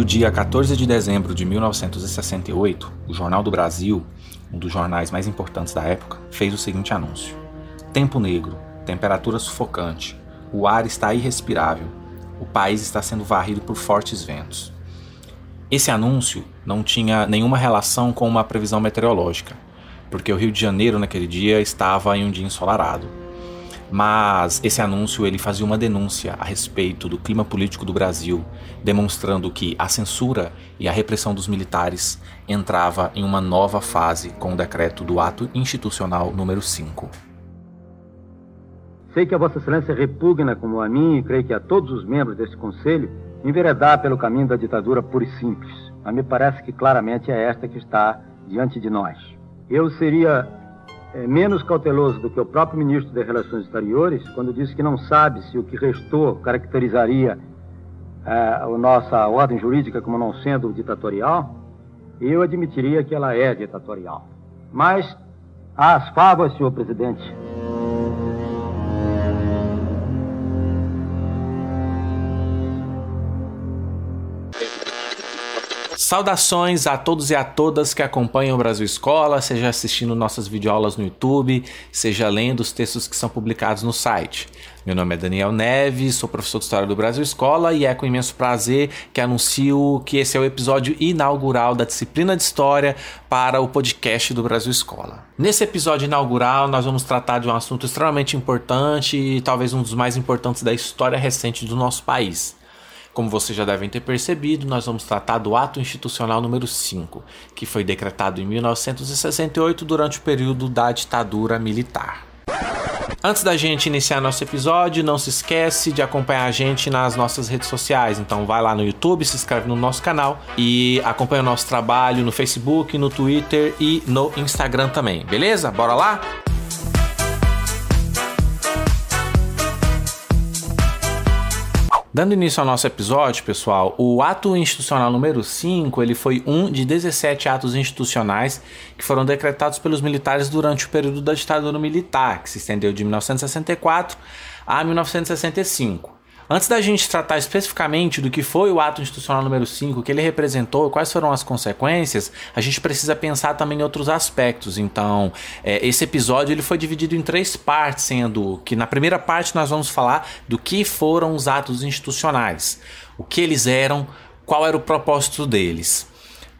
No dia 14 de dezembro de 1968, o Jornal do Brasil, um dos jornais mais importantes da época, fez o seguinte anúncio: Tempo negro, temperatura sufocante, o ar está irrespirável, o país está sendo varrido por fortes ventos. Esse anúncio não tinha nenhuma relação com uma previsão meteorológica, porque o Rio de Janeiro naquele dia estava em um dia ensolarado. Mas esse anúncio ele fazia uma denúncia a respeito do clima político do Brasil, demonstrando que a censura e a repressão dos militares entrava em uma nova fase com o decreto do ato institucional número 5. Sei que a Vossa Excelência repugna como a mim e creio que a todos os membros desse conselho enveredar pelo caminho da ditadura pura e simples. Mas me parece que claramente é esta que está diante de nós. Eu seria é, menos cauteloso do que o próprio ministro das Relações Exteriores quando disse que não sabe se o que restou caracterizaria é, a nossa ordem jurídica como não sendo ditatorial, eu admitiria que ela é ditatorial. Mas as favas, senhor presidente. Saudações a todos e a todas que acompanham o Brasil Escola, seja assistindo nossas videoaulas no YouTube, seja lendo os textos que são publicados no site. Meu nome é Daniel Neves, sou professor de História do Brasil Escola e é com imenso prazer que anuncio que esse é o episódio inaugural da disciplina de História para o podcast do Brasil Escola. Nesse episódio inaugural, nós vamos tratar de um assunto extremamente importante e talvez um dos mais importantes da história recente do nosso país como vocês já devem ter percebido, nós vamos tratar do Ato Institucional número 5, que foi decretado em 1968 durante o período da ditadura militar. Antes da gente iniciar nosso episódio, não se esquece de acompanhar a gente nas nossas redes sociais. Então vai lá no YouTube, se inscreve no nosso canal e acompanha o nosso trabalho no Facebook, no Twitter e no Instagram também. Beleza? Bora lá? Dando início ao nosso episódio, pessoal, o ato institucional número 5, ele foi um de 17 atos institucionais que foram decretados pelos militares durante o período da ditadura militar, que se estendeu de 1964 a 1965. Antes da gente tratar especificamente do que foi o ato institucional número 5, o que ele representou, quais foram as consequências, a gente precisa pensar também em outros aspectos. Então, é, esse episódio ele foi dividido em três partes, sendo que na primeira parte nós vamos falar do que foram os atos institucionais, o que eles eram, qual era o propósito deles.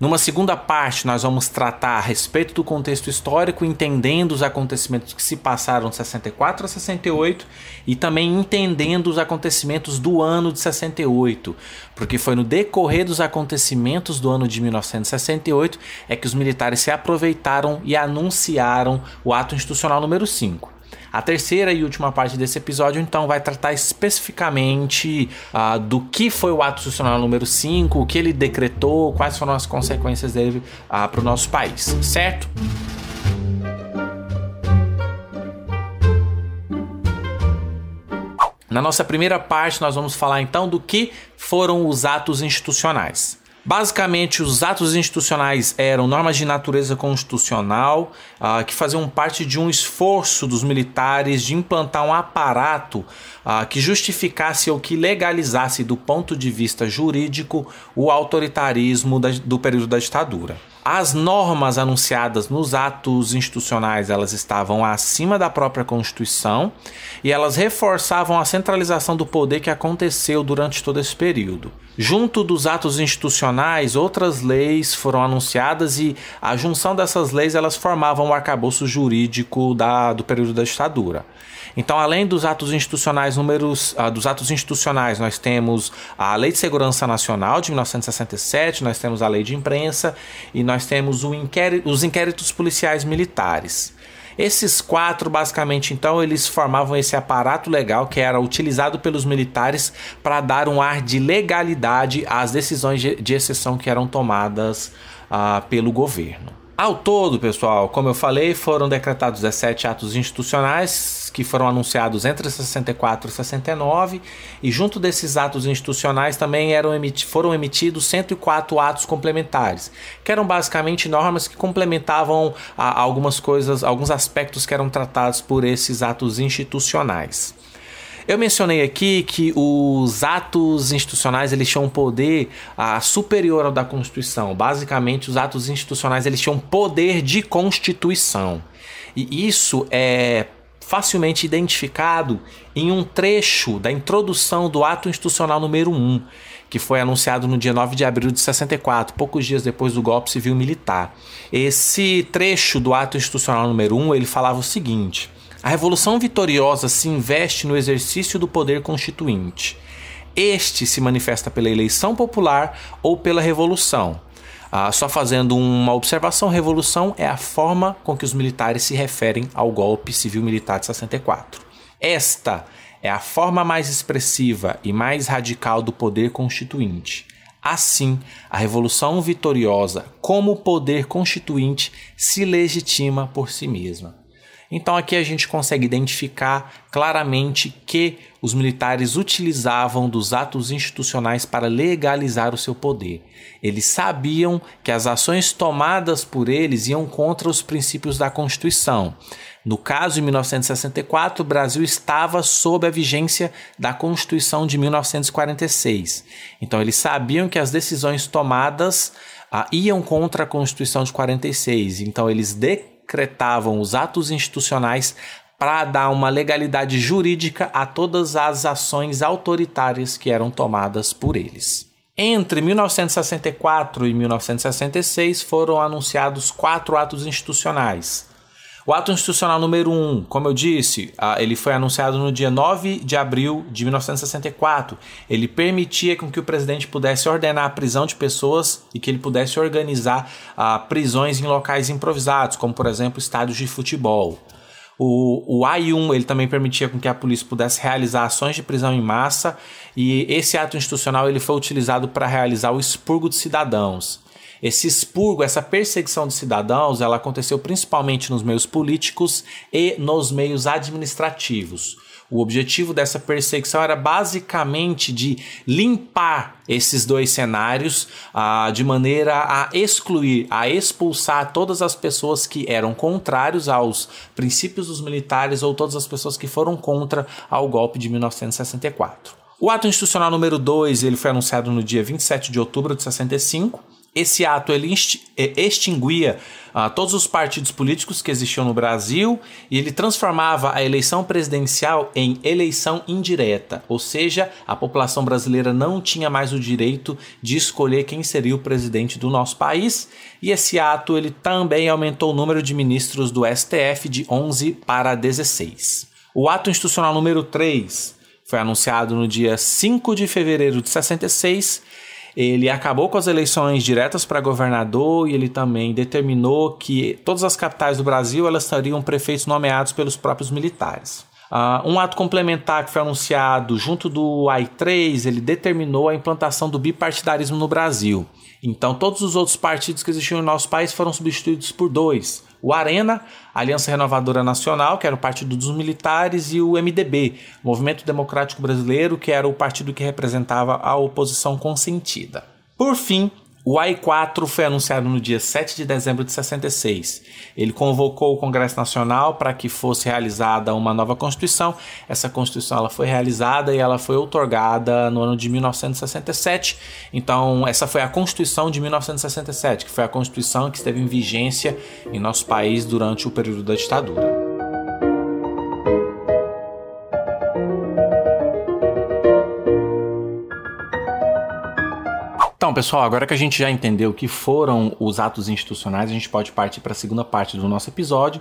Numa segunda parte, nós vamos tratar a respeito do contexto histórico, entendendo os acontecimentos que se passaram de 64 a 68 e também entendendo os acontecimentos do ano de 68, porque foi no decorrer dos acontecimentos do ano de 1968 é que os militares se aproveitaram e anunciaram o ato institucional número 5. A terceira e última parte desse episódio, então, vai tratar especificamente uh, do que foi o ato institucional número 5, o que ele decretou, quais foram as consequências dele uh, ah, para o nosso país, certo? Na nossa primeira parte, nós vamos falar então do que foram os atos institucionais. Basicamente, os atos institucionais eram normas de natureza constitucional uh, que faziam parte de um esforço dos militares de implantar um aparato uh, que justificasse ou que legalizasse, do ponto de vista jurídico, o autoritarismo da, do período da ditadura. As normas anunciadas nos atos institucionais, elas estavam acima da própria Constituição e elas reforçavam a centralização do poder que aconteceu durante todo esse período. Junto dos atos institucionais, outras leis foram anunciadas e a junção dessas leis elas formavam o arcabouço jurídico da, do período da ditadura. Então, além dos atos institucionais números, uh, dos atos institucionais, nós temos a Lei de Segurança Nacional de 1967, nós temos a Lei de Imprensa e nós temos inquérito, os inquéritos policiais militares. Esses quatro, basicamente, então, eles formavam esse aparato legal que era utilizado pelos militares para dar um ar de legalidade às decisões de exceção que eram tomadas uh, pelo governo. Ao todo, pessoal, como eu falei, foram decretados 17 atos institucionais que foram anunciados entre 64 e 69, e junto desses atos institucionais também eram emiti foram emitidos 104 atos complementares, que eram basicamente normas que complementavam algumas coisas, alguns aspectos que eram tratados por esses atos institucionais. Eu mencionei aqui que os atos institucionais eles tinham um poder ah, superior ao da Constituição. Basicamente, os atos institucionais eles tinham poder de constituição. E isso é facilmente identificado em um trecho da introdução do ato institucional número 1, que foi anunciado no dia 9 de abril de 64, poucos dias depois do golpe civil militar. Esse trecho do ato institucional número 1, ele falava o seguinte: A revolução vitoriosa se investe no exercício do poder constituinte. Este se manifesta pela eleição popular ou pela revolução ah, só fazendo uma observação, revolução é a forma com que os militares se referem ao golpe civil-militar de 64. Esta é a forma mais expressiva e mais radical do poder constituinte. Assim, a Revolução Vitoriosa, como poder constituinte, se legitima por si mesma. Então aqui a gente consegue identificar claramente que os militares utilizavam dos atos institucionais para legalizar o seu poder. Eles sabiam que as ações tomadas por eles iam contra os princípios da Constituição. No caso, em 1964, o Brasil estava sob a vigência da Constituição de 1946. Então, eles sabiam que as decisões tomadas ah, iam contra a Constituição de 46. Então, eles de decretavam os atos institucionais para dar uma legalidade jurídica a todas as ações autoritárias que eram tomadas por eles. Entre 1964 e 1966 foram anunciados quatro atos institucionais. O ato institucional número 1, um, como eu disse, ele foi anunciado no dia 9 de abril de 1964. Ele permitia com que o presidente pudesse ordenar a prisão de pessoas e que ele pudesse organizar prisões em locais improvisados, como por exemplo estádios de futebol. O, o AI1 ele também permitia com que a polícia pudesse realizar ações de prisão em massa e esse ato institucional ele foi utilizado para realizar o expurgo de cidadãos. Esse expurgo, essa perseguição de cidadãos, ela aconteceu principalmente nos meios políticos e nos meios administrativos. O objetivo dessa perseguição era basicamente de limpar esses dois cenários ah, de maneira a excluir, a expulsar todas as pessoas que eram contrários aos princípios dos militares ou todas as pessoas que foram contra ao golpe de 1964. O ato institucional número 2 ele foi anunciado no dia 27 de outubro de 65 esse ato ele é, extinguia uh, todos os partidos políticos que existiam no Brasil e ele transformava a eleição presidencial em eleição indireta, ou seja, a população brasileira não tinha mais o direito de escolher quem seria o presidente do nosso país. E esse ato ele também aumentou o número de ministros do STF de 11 para 16. O ato institucional número 3 foi anunciado no dia 5 de fevereiro de 66 ele acabou com as eleições diretas para governador e ele também determinou que todas as capitais do Brasil elas teriam prefeitos nomeados pelos próprios militares. Uh, um ato complementar que foi anunciado junto do AI3, ele determinou a implantação do bipartidarismo no Brasil. Então, todos os outros partidos que existiam no nosso país foram substituídos por dois: o Arena, Aliança Renovadora Nacional, que era o partido dos militares, e o MDB, Movimento Democrático Brasileiro, que era o partido que representava a oposição consentida. Por fim, o AI-4 foi anunciado no dia 7 de dezembro de 66. Ele convocou o Congresso Nacional para que fosse realizada uma nova Constituição. Essa Constituição ela foi realizada e ela foi outorgada no ano de 1967. Então, essa foi a Constituição de 1967, que foi a Constituição que esteve em vigência em nosso país durante o período da ditadura. Então, pessoal, agora que a gente já entendeu o que foram os atos institucionais, a gente pode partir para a segunda parte do nosso episódio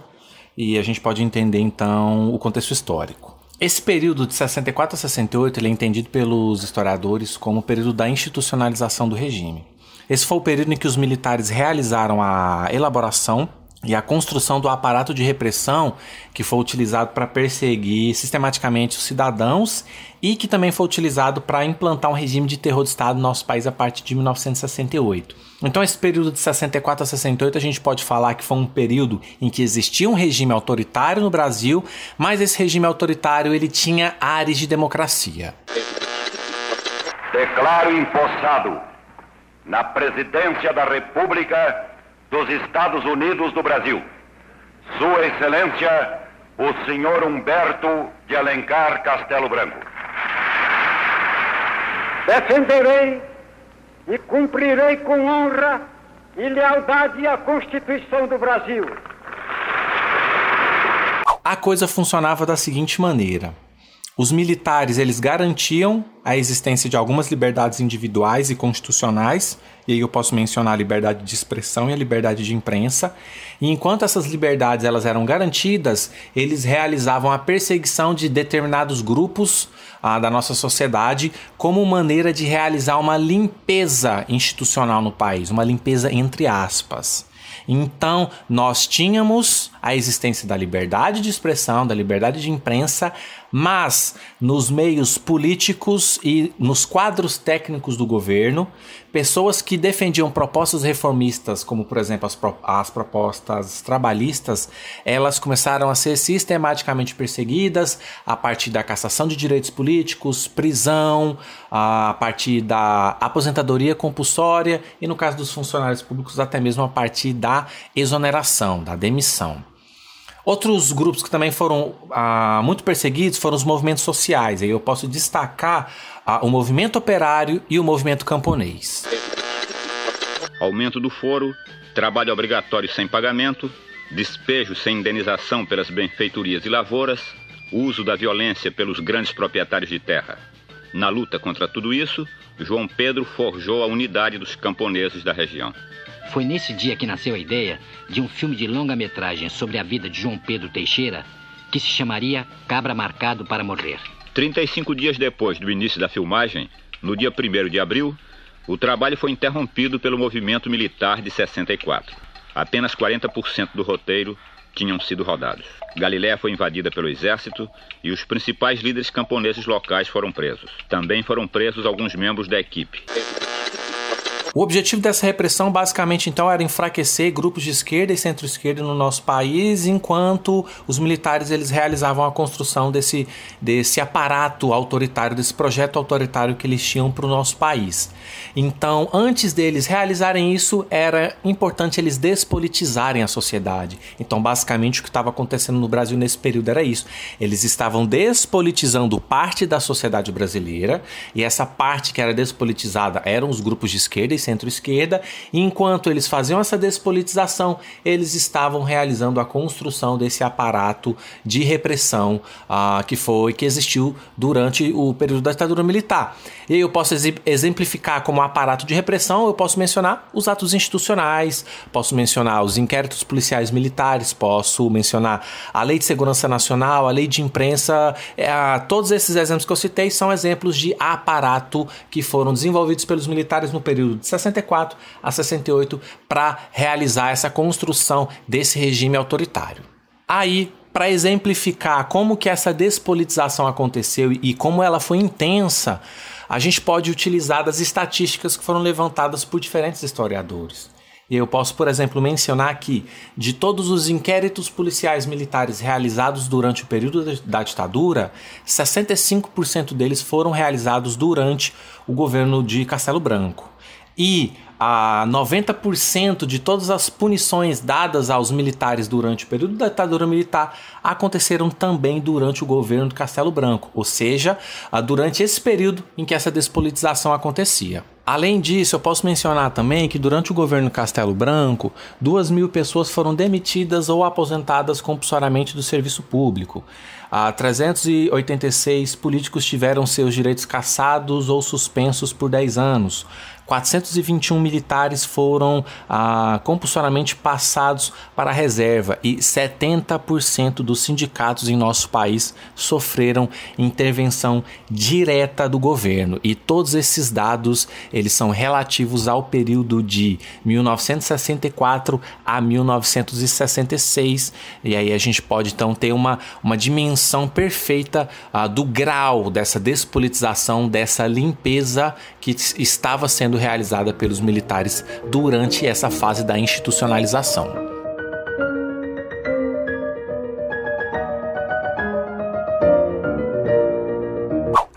e a gente pode entender então o contexto histórico. Esse período de 64 a 68 ele é entendido pelos historiadores como o período da institucionalização do regime. Esse foi o período em que os militares realizaram a elaboração e a construção do aparato de repressão que foi utilizado para perseguir sistematicamente os cidadãos e que também foi utilizado para implantar um regime de terror de Estado no nosso país a partir de 1968. Então, esse período de 64 a 68 a gente pode falar que foi um período em que existia um regime autoritário no Brasil, mas esse regime autoritário ele tinha áreas de democracia. Declaro empossado na presidência da República dos Estados Unidos do Brasil. Sua Excelência, o senhor Humberto de Alencar Castelo Branco. Defenderei e cumprirei com honra e lealdade à Constituição do Brasil. A coisa funcionava da seguinte maneira: os militares eles garantiam a existência de algumas liberdades individuais e constitucionais, e aí eu posso mencionar a liberdade de expressão e a liberdade de imprensa. E enquanto essas liberdades elas eram garantidas, eles realizavam a perseguição de determinados grupos ah, da nossa sociedade como maneira de realizar uma limpeza institucional no país, uma limpeza entre aspas. Então, nós tínhamos a existência da liberdade de expressão, da liberdade de imprensa, mas nos meios políticos e nos quadros técnicos do governo, pessoas que defendiam propostas reformistas, como por exemplo as, pro as propostas trabalhistas, elas começaram a ser sistematicamente perseguidas a partir da cassação de direitos políticos, prisão, a partir da aposentadoria compulsória e, no caso dos funcionários públicos, até mesmo a partir da exoneração, da demissão. Outros grupos que também foram ah, muito perseguidos foram os movimentos sociais. Aí eu posso destacar ah, o movimento operário e o movimento camponês. Aumento do foro, trabalho obrigatório sem pagamento, despejo sem indenização pelas benfeitorias e lavouras, uso da violência pelos grandes proprietários de terra. Na luta contra tudo isso, João Pedro forjou a unidade dos camponeses da região. Foi nesse dia que nasceu a ideia de um filme de longa-metragem sobre a vida de João Pedro Teixeira, que se chamaria Cabra Marcado para Morrer. 35 dias depois do início da filmagem, no dia 1 de abril, o trabalho foi interrompido pelo movimento militar de 64. Apenas 40% do roteiro tinham sido rodados. Galiléia foi invadida pelo exército e os principais líderes camponeses locais foram presos. Também foram presos alguns membros da equipe. O objetivo dessa repressão basicamente então era enfraquecer grupos de esquerda e centro-esquerda no nosso país, enquanto os militares eles realizavam a construção desse, desse aparato autoritário, desse projeto autoritário que eles tinham para o nosso país. Então, antes deles realizarem isso, era importante eles despolitizarem a sociedade. Então, basicamente o que estava acontecendo no Brasil nesse período era isso. Eles estavam despolitizando parte da sociedade brasileira, e essa parte que era despolitizada eram os grupos de esquerda centro-esquerda, e enquanto eles faziam essa despolitização, eles estavam realizando a construção desse aparato de repressão uh, que foi que existiu durante o período da ditadura militar. E eu posso exemplificar como aparato de repressão, eu posso mencionar os atos institucionais, posso mencionar os inquéritos policiais militares, posso mencionar a Lei de Segurança Nacional, a Lei de Imprensa, é, todos esses exemplos que eu citei são exemplos de aparato que foram desenvolvidos pelos militares no período de 64 a 68 para realizar essa construção desse regime autoritário. Aí, para exemplificar como que essa despolitização aconteceu e como ela foi intensa, a gente pode utilizar das estatísticas que foram levantadas por diferentes historiadores. E eu posso, por exemplo, mencionar que de todos os inquéritos policiais militares realizados durante o período da ditadura, 65% deles foram realizados durante o governo de Castelo Branco e a 90% de todas as punições dadas aos militares durante o período da ditadura militar aconteceram também durante o governo do Castelo Branco, ou seja, durante esse período em que essa despolitização acontecia. Além disso, eu posso mencionar também que durante o governo Castelo Branco, duas mil pessoas foram demitidas ou aposentadas compulsoriamente do serviço público. Ah, 386 políticos tiveram seus direitos cassados ou suspensos por 10 anos. 421 militares foram ah, compulsoriamente passados para a reserva e 70% dos sindicatos em nosso país sofreram intervenção direta do governo. E todos esses dados eles são relativos ao período de 1964 a 1966. E aí a gente pode então ter uma, uma dimensão perfeita ah, do grau dessa despolitização, dessa limpeza que estava sendo realizada pelos militares durante essa fase da institucionalização.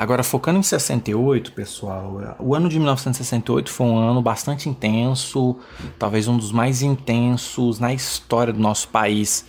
Agora, focando em 68, pessoal, o ano de 1968 foi um ano bastante intenso, talvez um dos mais intensos na história do nosso país.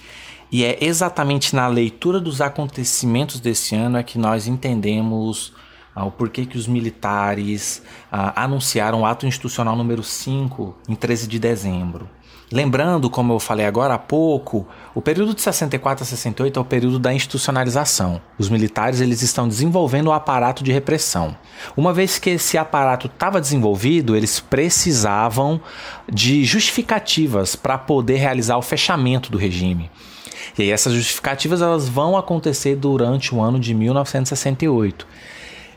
E é exatamente na leitura dos acontecimentos desse ano é que nós entendemos o porquê que os militares ah, anunciaram o ato institucional número 5 em 13 de dezembro. Lembrando, como eu falei agora há pouco, o período de 64 a 68 é o período da institucionalização. Os militares eles estão desenvolvendo o aparato de repressão. Uma vez que esse aparato estava desenvolvido, eles precisavam de justificativas para poder realizar o fechamento do regime. E aí essas justificativas elas vão acontecer durante o ano de 1968.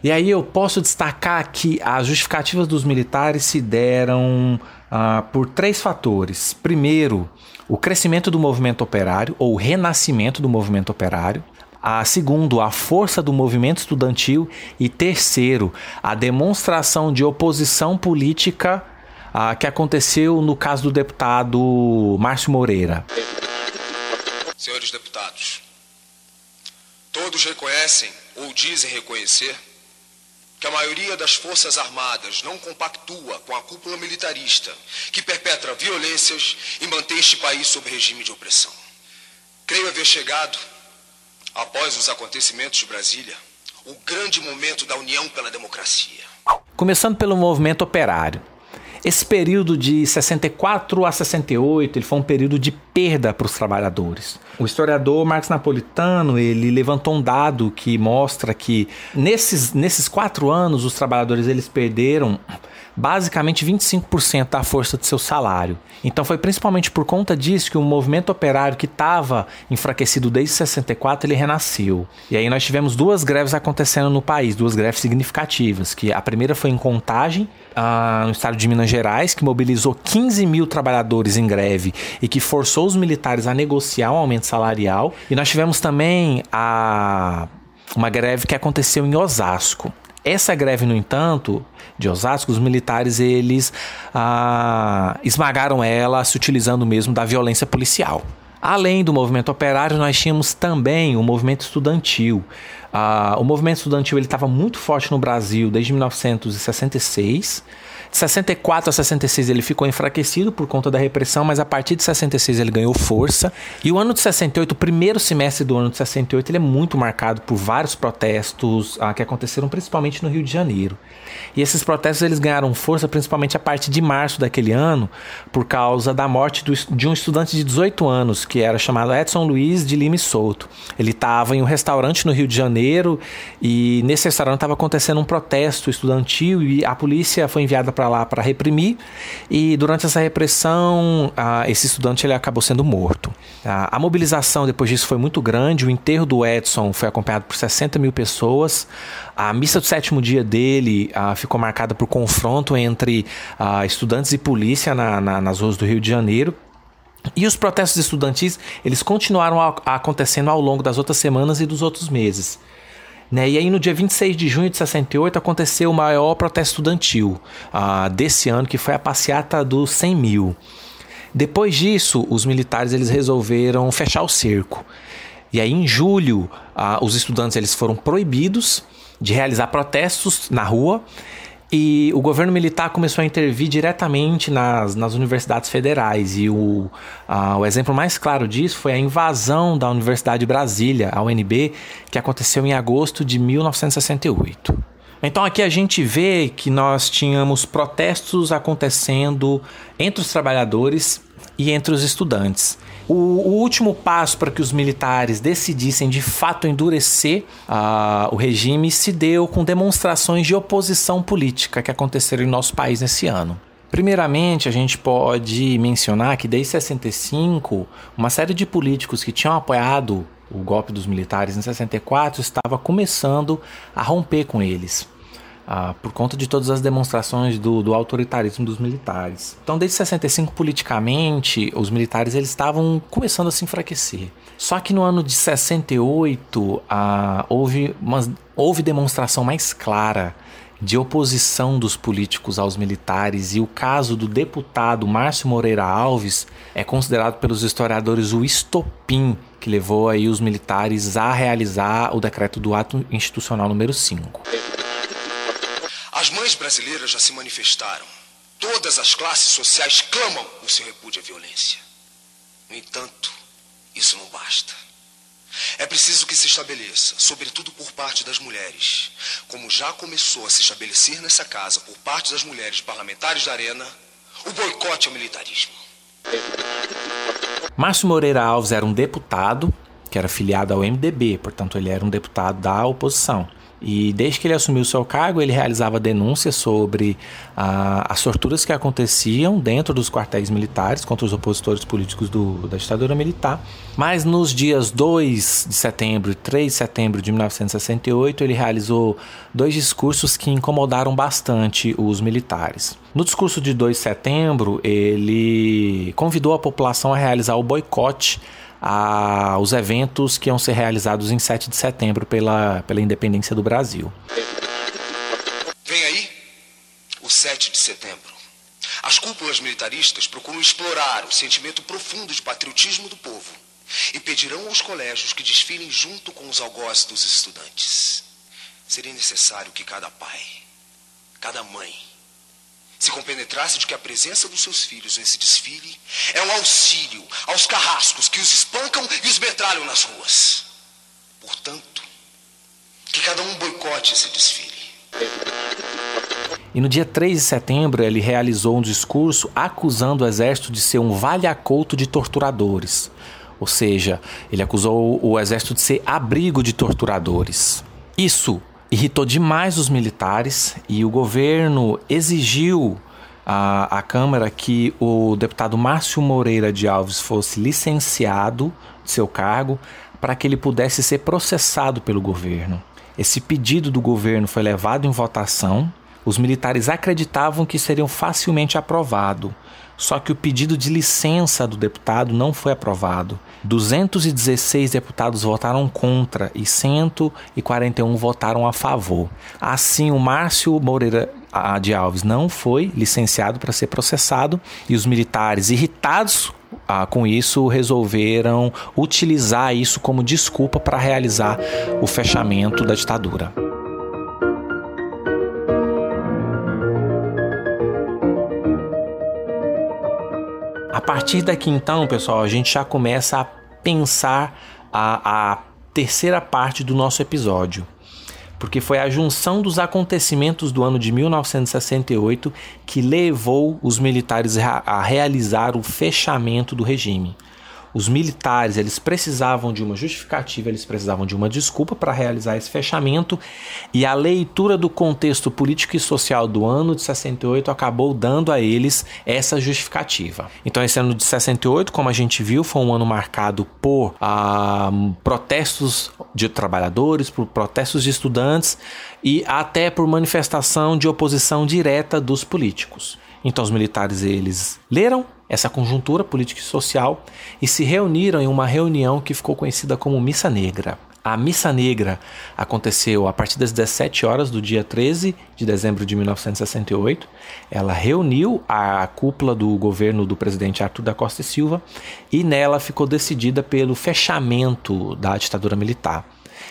E aí eu posso destacar que as justificativas dos militares se deram ah, por três fatores. Primeiro, o crescimento do movimento operário, ou o renascimento do movimento operário. A segundo, a força do movimento estudantil. E terceiro, a demonstração de oposição política ah, que aconteceu no caso do deputado Márcio Moreira. Senhores deputados, todos reconhecem ou dizem reconhecer que a maioria das Forças Armadas não compactua com a cúpula militarista que perpetra violências e mantém este país sob regime de opressão. Creio haver chegado, após os acontecimentos de Brasília, o grande momento da união pela democracia. Começando pelo movimento operário. Esse período de 64 a 68 ele foi um período de perda para os trabalhadores. O historiador Marcos Napolitano ele levantou um dado que mostra que nesses, nesses quatro anos os trabalhadores eles perderam basicamente 25% da força de seu salário. Então foi principalmente por conta disso que o movimento operário que estava enfraquecido desde 64 ele renasceu. E aí nós tivemos duas greves acontecendo no país, duas greves significativas, que a primeira foi em Contagem, ah, no estado de Minas Gerais, que mobilizou 15 mil trabalhadores em greve e que forçou os militares a negociar um aumento salarial. E nós tivemos também a uma greve que aconteceu em Osasco. Essa greve, no entanto, de Osasco, os militares eles ah, esmagaram ela se utilizando mesmo da violência policial. Além do movimento operário, nós tínhamos também o movimento estudantil. Ah, o movimento estudantil estava muito forte no Brasil desde 1966 de 64 a 66 ele ficou enfraquecido por conta da repressão, mas a partir de 66 ele ganhou força. E o ano de 68, o primeiro semestre do ano de 68, ele é muito marcado por vários protestos ah, que aconteceram principalmente no Rio de Janeiro. E esses protestos eles ganharam força principalmente a partir de março daquele ano, por causa da morte do, de um estudante de 18 anos, que era chamado Edson Luiz de Lima e Souto. Ele estava em um restaurante no Rio de Janeiro e nesse restaurante estava acontecendo um protesto estudantil e a polícia foi enviada para lá para reprimir e durante essa repressão esse estudante ele acabou sendo morto. a mobilização depois disso foi muito grande, o enterro do Edson foi acompanhado por 60 mil pessoas, a missa do sétimo dia dele ficou marcada por confronto entre estudantes e polícia na, na, nas ruas do Rio de Janeiro. E os protestos estudantis, eles continuaram acontecendo ao longo das outras semanas e dos outros meses. Né? E aí, no dia 26 de junho de 68, aconteceu o maior protesto estudantil uh, desse ano, que foi a passeata dos 100 mil. Depois disso, os militares eles resolveram fechar o cerco. E aí, em julho, uh, os estudantes eles foram proibidos de realizar protestos na rua e o governo militar começou a intervir diretamente nas, nas universidades federais. E o, uh, o exemplo mais claro disso foi a invasão da Universidade de Brasília, a UNB, que aconteceu em agosto de 1968. Então aqui a gente vê que nós tínhamos protestos acontecendo entre os trabalhadores e entre os estudantes. O, o último passo para que os militares decidissem de fato endurecer uh, o regime se deu com demonstrações de oposição política que aconteceram em nosso país nesse ano. Primeiramente, a gente pode mencionar que desde 65, uma série de políticos que tinham apoiado o golpe dos militares em 64 estava começando a romper com eles ah, por conta de todas as demonstrações do, do, autoritarismo dos militares. Então, desde 65, politicamente, os militares eles estavam começando a se enfraquecer. Só que no ano de 68 ah, houve, uma, houve demonstração mais clara de oposição dos políticos aos militares e o caso do deputado Márcio Moreira Alves é considerado pelos historiadores o estopim que levou aí os militares a realizar o decreto do ato institucional número 5. As mães brasileiras já se manifestaram. Todas as classes sociais clamam o seu repúdio à violência. No entanto, isso não basta. É preciso que se estabeleça, sobretudo por parte das mulheres, como já começou a se estabelecer nessa casa por parte das mulheres parlamentares da Arena, o boicote ao militarismo. Márcio Moreira Alves era um deputado que era filiado ao MDB, portanto ele era um deputado da oposição. E desde que ele assumiu seu cargo, ele realizava denúncias sobre ah, as torturas que aconteciam dentro dos quartéis militares contra os opositores políticos do, da ditadura militar. Mas nos dias 2 de setembro e 3 de setembro de 1968, ele realizou dois discursos que incomodaram bastante os militares. No discurso de 2 de setembro, ele convidou a população a realizar o boicote aos eventos que iam ser realizados em 7 de setembro pela, pela independência do Brasil. Vem aí o 7 de setembro. As cúpulas militaristas procuram explorar o sentimento profundo de patriotismo do povo e pedirão aos colégios que desfilem junto com os algozes dos estudantes. Seria necessário que cada pai, cada mãe, se compenetrasse de que a presença dos seus filhos nesse desfile é um auxílio aos carrascos que os espancam e os metralham nas ruas. Portanto, que cada um boicote esse desfile. E no dia 3 de setembro ele realizou um discurso acusando o exército de ser um vale-acouto de torturadores. Ou seja, ele acusou o exército de ser abrigo de torturadores. Isso irritou demais os militares e o governo exigiu à, à Câmara que o deputado Márcio Moreira de Alves fosse licenciado de seu cargo para que ele pudesse ser processado pelo governo. Esse pedido do governo foi levado em votação. Os militares acreditavam que seriam facilmente aprovado, só que o pedido de licença do deputado não foi aprovado. 216 deputados votaram contra e 141 votaram a favor. Assim, o Márcio Moreira de Alves não foi licenciado para ser processado e os militares, irritados ah, com isso, resolveram utilizar isso como desculpa para realizar o fechamento da ditadura. A partir daqui então, pessoal, a gente já começa a pensar a, a terceira parte do nosso episódio. Porque foi a junção dos acontecimentos do ano de 1968 que levou os militares a realizar o fechamento do regime. Os militares, eles precisavam de uma justificativa, eles precisavam de uma desculpa para realizar esse fechamento, e a leitura do contexto político e social do ano de 68 acabou dando a eles essa justificativa. Então, esse ano de 68, como a gente viu, foi um ano marcado por ah, protestos de trabalhadores, por protestos de estudantes e até por manifestação de oposição direta dos políticos. Então os militares eles leram essa conjuntura política e social e se reuniram em uma reunião que ficou conhecida como Missa Negra. A Missa Negra aconteceu a partir das 17 horas do dia 13 de dezembro de 1968. Ela reuniu a cúpula do governo do presidente Arthur da Costa e Silva e nela ficou decidida pelo fechamento da ditadura militar.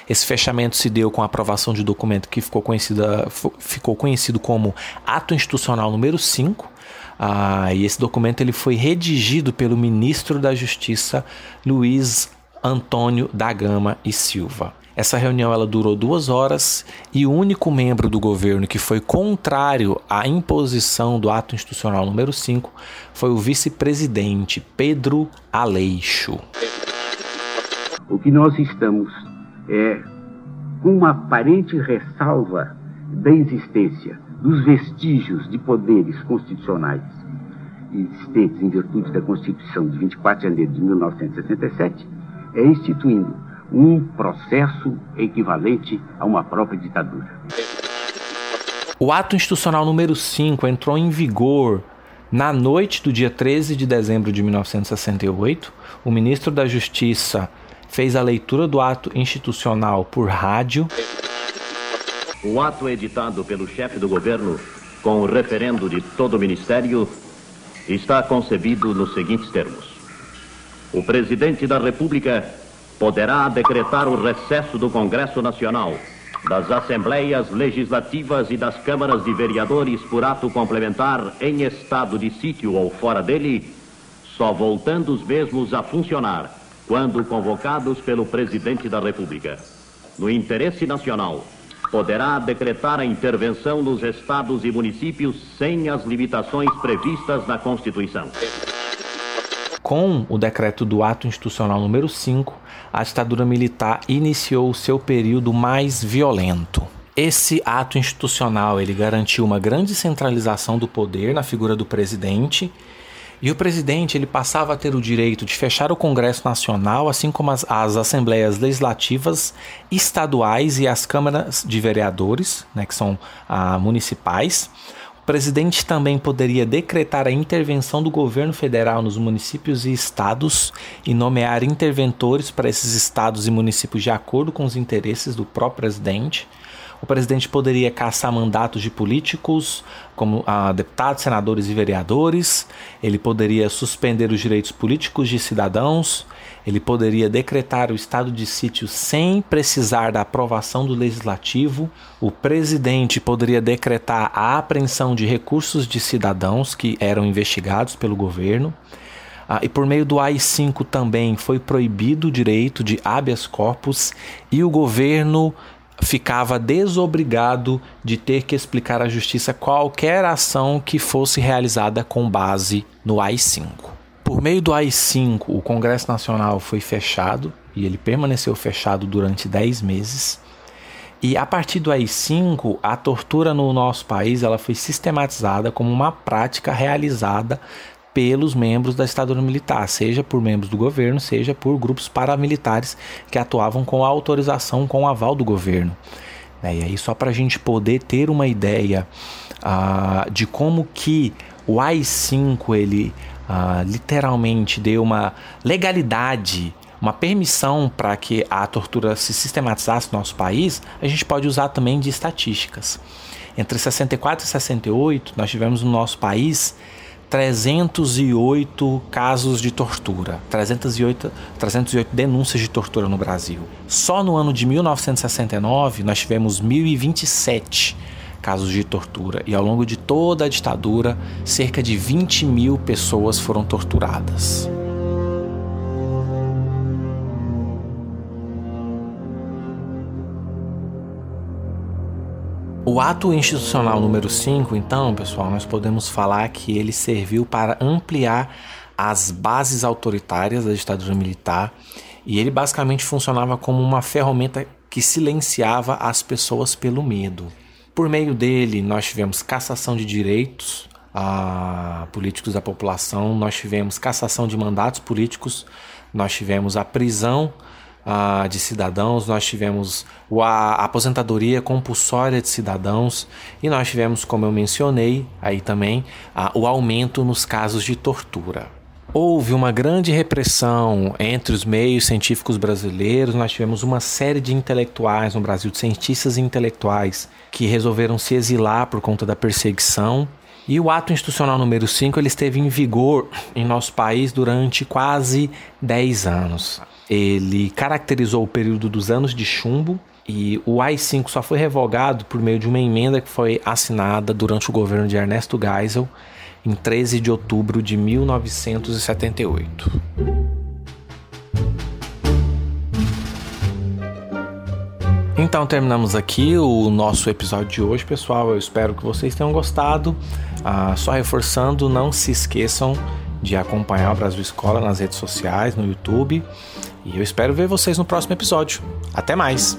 Esse fechamento se deu com a aprovação de documento que ficou, conhecida, ficou conhecido como Ato Institucional número 5. Ah, e esse documento ele foi redigido pelo ministro da Justiça, Luiz Antônio da Gama e Silva. Essa reunião ela durou duas horas e o único membro do governo que foi contrário à imposição do ato institucional número 5 foi o vice-presidente Pedro Aleixo. O que nós estamos é, com uma aparente ressalva da existência dos vestígios de poderes constitucionais existentes em virtude da Constituição de 24 de janeiro de 1967, é instituindo um processo equivalente a uma própria ditadura. O ato institucional número 5 entrou em vigor na noite do dia 13 de dezembro de 1968. O ministro da Justiça fez a leitura do ato institucional por rádio. O ato editado pelo chefe do governo, com o referendo de todo o ministério, está concebido nos seguintes termos: O presidente da República poderá decretar o recesso do Congresso Nacional, das Assembleias Legislativas e das Câmaras de Vereadores por ato complementar em estado de sítio ou fora dele, só voltando os mesmos a funcionar quando convocados pelo Presidente da República, no interesse nacional, poderá decretar a intervenção nos estados e municípios sem as limitações previstas na Constituição. Com o decreto do Ato Institucional número 5, a ditadura militar iniciou o seu período mais violento. Esse ato institucional ele garantiu uma grande centralização do poder na figura do presidente e o presidente ele passava a ter o direito de fechar o Congresso Nacional, assim como as, as assembleias legislativas estaduais e as câmaras de vereadores, né, que são ah, municipais. O presidente também poderia decretar a intervenção do governo federal nos municípios e estados e nomear interventores para esses estados e municípios de acordo com os interesses do próprio presidente. O presidente poderia caçar mandatos de políticos, como ah, deputados, senadores e vereadores. Ele poderia suspender os direitos políticos de cidadãos. Ele poderia decretar o estado de sítio sem precisar da aprovação do legislativo. O presidente poderia decretar a apreensão de recursos de cidadãos que eram investigados pelo governo. Ah, e por meio do AI-5 também foi proibido o direito de habeas corpus e o governo ficava desobrigado de ter que explicar à justiça qualquer ação que fosse realizada com base no AI-5. Por meio do AI-5, o Congresso Nacional foi fechado e ele permaneceu fechado durante 10 meses. E a partir do AI-5, a tortura no nosso país ela foi sistematizada como uma prática realizada pelos membros da ditadura militar, seja por membros do governo, seja por grupos paramilitares que atuavam com autorização, com aval do governo. Né, e aí, só para a gente poder ter uma ideia uh, de como que o AI-5 ele uh, literalmente deu uma legalidade uma permissão para que a tortura se sistematizasse no nosso país, a gente pode usar também de estatísticas. Entre 64 e 68, nós tivemos no nosso país 308 casos de tortura, 308, 308 denúncias de tortura no Brasil. Só no ano de 1969 nós tivemos 1027 casos de tortura e ao longo de toda a ditadura cerca de 20 mil pessoas foram torturadas. O ato institucional número 5, então, pessoal, nós podemos falar que ele serviu para ampliar as bases autoritárias da ditadura militar e ele basicamente funcionava como uma ferramenta que silenciava as pessoas pelo medo. Por meio dele, nós tivemos cassação de direitos a políticos da população, nós tivemos cassação de mandatos políticos, nós tivemos a prisão uh, de cidadãos, nós tivemos a aposentadoria compulsória de cidadãos e nós tivemos, como eu mencionei aí também, uh, o aumento nos casos de tortura. Houve uma grande repressão entre os meios científicos brasileiros. Nós tivemos uma série de intelectuais no Brasil, de cientistas e intelectuais, que resolveram se exilar por conta da perseguição. E o ato institucional número 5 ele esteve em vigor em nosso país durante quase 10 anos. Ele caracterizou o período dos anos de chumbo e o AI-5 só foi revogado por meio de uma emenda que foi assinada durante o governo de Ernesto Geisel em 13 de outubro de 1978. Então terminamos aqui o nosso episódio de hoje, pessoal. Eu espero que vocês tenham gostado. Ah, só reforçando, não se esqueçam de acompanhar o Brasil Escola nas redes sociais, no YouTube. E eu espero ver vocês no próximo episódio. Até mais!